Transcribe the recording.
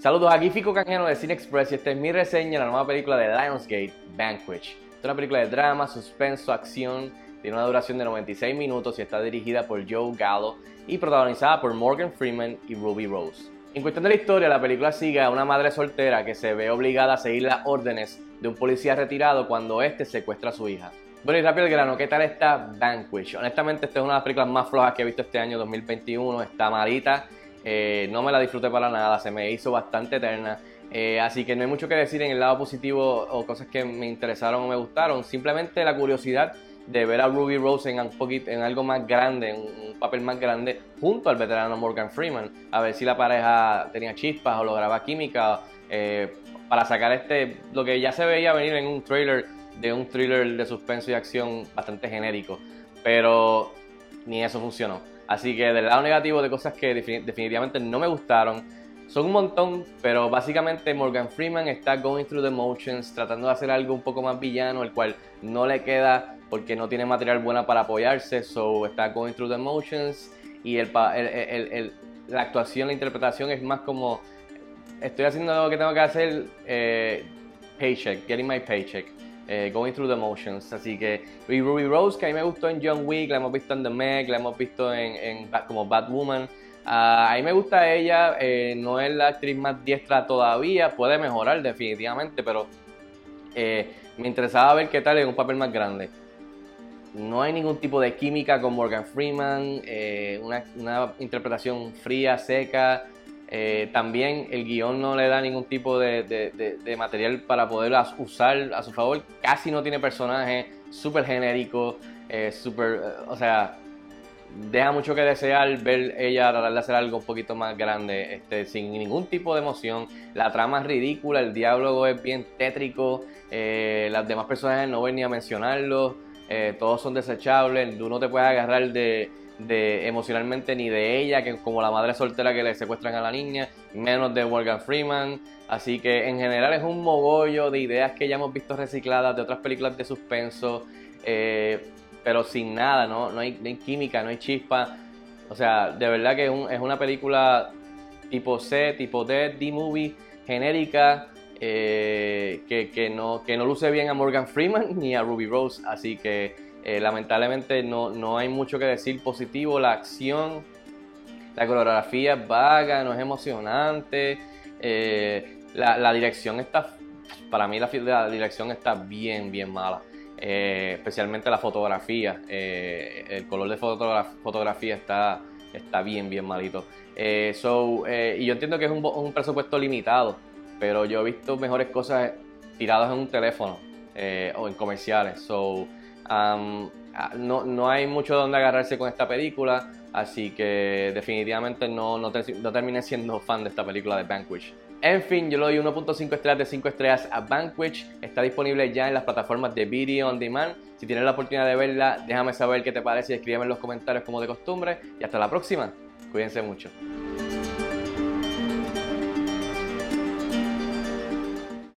Saludos, aquí Fico Canjeno de Cine Express y esta es mi reseña de la nueva película de Lionsgate, Vanquish. Es una película de drama, suspenso, acción, tiene una duración de 96 minutos y está dirigida por Joe Gallo y protagonizada por Morgan Freeman y Ruby Rose. En cuestión de la historia, la película sigue a una madre soltera que se ve obligada a seguir las órdenes de un policía retirado cuando éste secuestra a su hija. Bueno, y rápido el grano, ¿qué tal está Vanquish? Honestamente, esta es una de las películas más flojas que he visto este año 2021, está malita eh, no me la disfruté para nada, se me hizo bastante eterna. Eh, así que no hay mucho que decir en el lado positivo o cosas que me interesaron o me gustaron. Simplemente la curiosidad de ver a Ruby Rose en, un algo más grande, en un papel más grande, junto al veterano Morgan Freeman. A ver si la pareja tenía chispas o lograba química. Eh, para sacar este, lo que ya se veía venir en un trailer de un thriller de suspenso y acción bastante genérico. Pero ni eso funcionó. Así que del lado negativo de cosas que definitivamente no me gustaron, son un montón, pero básicamente Morgan Freeman está going through the motions, tratando de hacer algo un poco más villano, el cual no le queda porque no tiene material bueno para apoyarse, so está going through the motions y el, la actuación, la interpretación es más como estoy haciendo lo que tengo que hacer, eh, paycheck, getting my paycheck. Eh, going Through the Motions. Así que Ruby Rose, que a mí me gustó en John Wick, la hemos visto en The Meg, la hemos visto en, en como Batwoman. Uh, a mí me gusta ella, eh, no es la actriz más diestra todavía, puede mejorar definitivamente, pero eh, me interesaba ver qué tal en un papel más grande. No hay ningún tipo de química con Morgan Freeman, una, una interpretación fría, seca, eh, también el guion no le da ningún tipo de, material para poder usar a su favor. Casi no tiene personajes, súper genérico, eh, eh, o sea, deja mucho que desear ver ella tratar de hacer algo un poquito más grande, este, sin ningún tipo de emoción. La trama es ridícula, el diálogo es bien tétrico, las demás personajes no ven ni a mencionarlos, todos son desechables, tú no te puedes agarrar de de emocionalmente ni de ella, que como la madre soltera que le secuestran a la niña, menos de Morgan Freeman. Así que en general es un mogollo de ideas que ya hemos visto recicladas de otras películas de suspenso, eh, pero sin nada, ¿no? No hay, química, no hay chispa. O sea, de verdad que es, una película tipo C, tipo D, D-movie, genérica, eh, que, que, no, que no luce bien a Morgan Freeman ni a Ruby Rose. Así que eh, lamentablemente no, no, hay mucho que decir positivo. La acción, la coreografía es vaga, no es emocionante. Eh, la, dirección está, para mí la, dirección está bien, bien mala. Eh, especialmente la fotografía. el color de fotografía está, está bien, bien malito. so, y yo entiendo que es un, presupuesto limitado, pero yo he visto mejores cosas tiradas en un teléfono o en comerciales. So, No, no, hay mucho donde agarrarse con esta película, así que definitivamente no, no, terminé siendo fan de esta película de Vanquish. En fin, yo le doy 1.5 estrellas de 5 estrellas a Vanquish. Está disponible ya en las plataformas de Video On Demand. Si tienes la oportunidad de verla, déjame saber qué te parece y escríbeme en los comentarios como de costumbre. Y hasta la próxima. Cuídense mucho.